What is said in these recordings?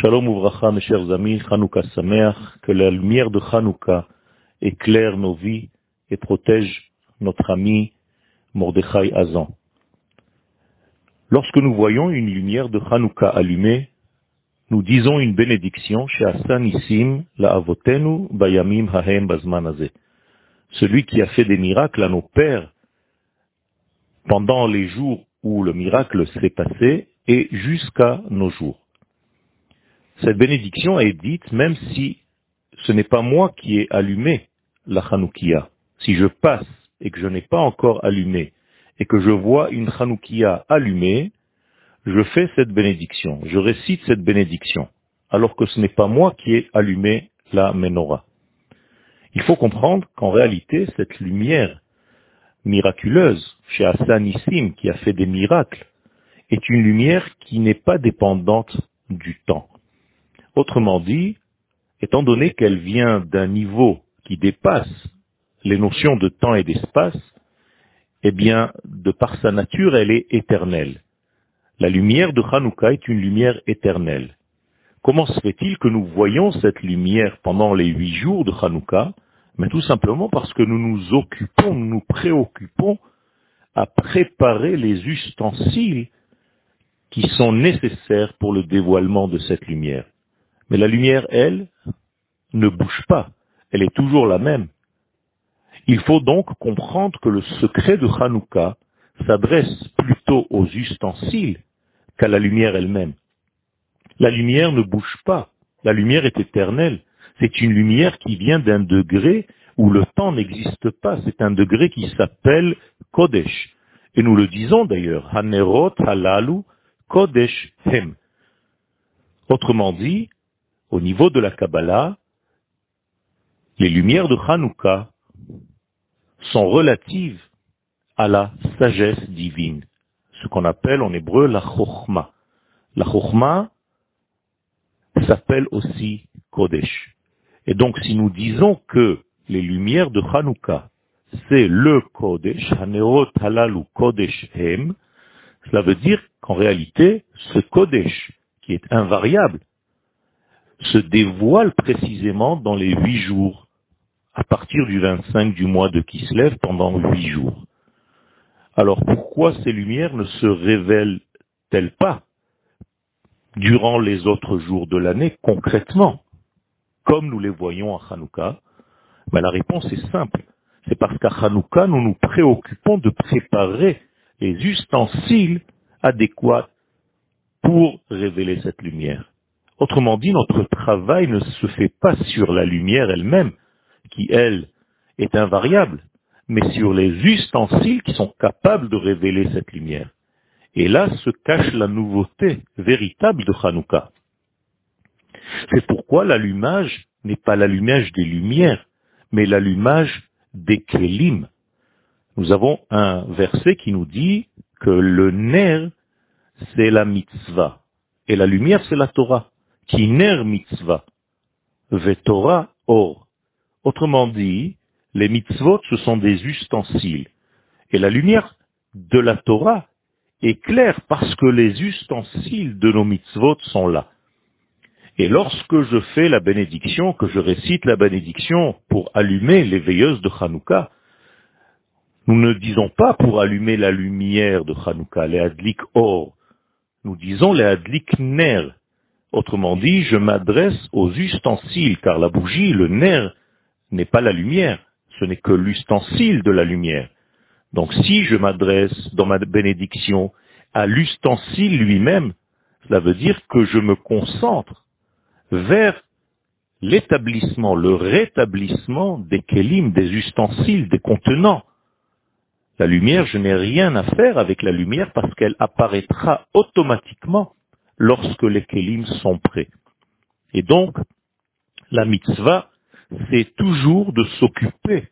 Shalom Uvracha, mes chers amis, Hanouka Sameach, que la lumière de Hanouka éclaire nos vies et protège notre ami Mordechai Azan. Lorsque nous voyons une lumière de Hanouka allumée, nous disons une bénédiction chez Hassan Issim, la avotenu bayamim hahem bazmanazé. Celui qui a fait des miracles à nos pères pendant les jours où le miracle s'est passé et jusqu'à nos jours. Cette bénédiction est dite même si ce n'est pas moi qui ai allumé la Hanoukia. Si je passe et que je n'ai pas encore allumé et que je vois une Hanoukia allumée, je fais cette bénédiction, je récite cette bénédiction, alors que ce n'est pas moi qui ai allumé la menorah. Il faut comprendre qu'en réalité, cette lumière miraculeuse chez Hassan Issim, qui a fait des miracles, est une lumière qui n'est pas dépendante du temps. Autrement dit, étant donné qu'elle vient d'un niveau qui dépasse les notions de temps et d'espace, eh bien, de par sa nature, elle est éternelle. La lumière de Hanouka est une lumière éternelle. Comment se fait-il que nous voyons cette lumière pendant les huit jours de Hanouka? Mais tout simplement parce que nous nous occupons, nous nous préoccupons à préparer les ustensiles qui sont nécessaires pour le dévoilement de cette lumière. Mais la lumière, elle, ne bouge pas. Elle est toujours la même. Il faut donc comprendre que le secret de Hanouka s'adresse plutôt aux ustensiles qu'à la lumière elle-même. La lumière ne bouge pas. La lumière est éternelle. C'est une lumière qui vient d'un degré où le temps n'existe pas. C'est un degré qui s'appelle Kodesh. Et nous le disons d'ailleurs, Hanerot halalu Kodesh Hem. Autrement dit, au niveau de la Kabbalah, les lumières de Hanouka sont relatives à la sagesse divine, ce qu'on appelle en hébreu la Chochma. La Chochma s'appelle aussi Kodesh. Et donc si nous disons que les lumières de Hanouka, c'est le Kodesh, Hanerot Halalu Kodesh Hem, cela veut dire qu'en réalité, ce Kodesh, qui est invariable, se dévoile précisément dans les huit jours, à partir du 25 du mois de Kislev pendant huit jours. Alors pourquoi ces lumières ne se révèlent-elles pas durant les autres jours de l'année concrètement, comme nous les voyons à Hanouka ben, La réponse est simple. C'est parce qu'à Hanouka, nous nous préoccupons de préparer les ustensiles adéquats pour révéler cette lumière. Autrement dit, notre travail ne se fait pas sur la lumière elle-même, qui, elle, est invariable, mais sur les ustensiles qui sont capables de révéler cette lumière. Et là se cache la nouveauté véritable de Hanouka. C'est pourquoi l'allumage n'est pas l'allumage des lumières, mais l'allumage des kélim. Nous avons un verset qui nous dit que le nerf, c'est la mitzvah, et la lumière, c'est la Torah. Kiner mitzvah, vetora or. Autrement dit, les mitzvot, ce sont des ustensiles. Et la lumière de la Torah est claire parce que les ustensiles de nos mitzvot sont là. Et lorsque je fais la bénédiction, que je récite la bénédiction pour allumer les veilleuses de Hanouka, nous ne disons pas pour allumer la lumière de Hanouka, les adlik or. Nous disons les adlik ner, Autrement dit, je m'adresse aux ustensiles, car la bougie, le nerf, n'est pas la lumière, ce n'est que l'ustensile de la lumière. Donc si je m'adresse dans ma bénédiction à l'ustensile lui-même, cela veut dire que je me concentre vers l'établissement, le rétablissement des kélim, des ustensiles, des contenants. La lumière, je n'ai rien à faire avec la lumière parce qu'elle apparaîtra automatiquement lorsque les kélim sont prêts. Et donc, la mitzvah, c'est toujours de s'occuper,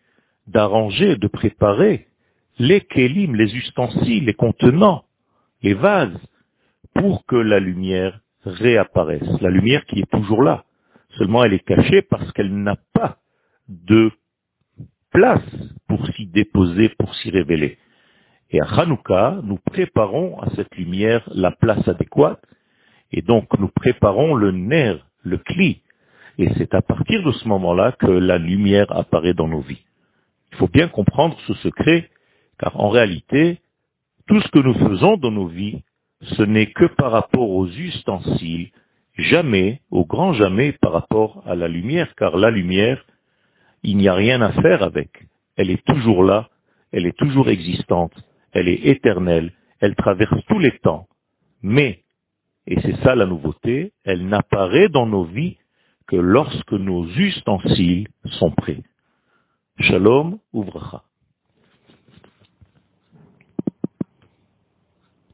d'arranger, de préparer les kélim, les ustensiles, les contenants, les vases, pour que la lumière réapparaisse. La lumière qui est toujours là. Seulement elle est cachée parce qu'elle n'a pas de place pour s'y déposer, pour s'y révéler. Et à Hanouka, nous préparons à cette lumière la place adéquate Et donc nous préparons le nerf, le cli. Et c'est à partir de ce moment-là que la lumière apparaît dans nos vies. Il faut bien comprendre ce secret, car en réalité, tout ce que nous faisons dans nos vies, ce n'est que par rapport aux ustensiles, jamais, au grand jamais, par rapport à la lumière, car la lumière, il n'y a rien à faire avec. Elle est toujours là, elle est toujours existante, elle est éternelle, elle traverse tous les temps. Mais, et c'est ça la nouveauté, elle n'apparaît dans nos vies que lorsque nos ustensiles sont prêts. Shalom, ouvracha.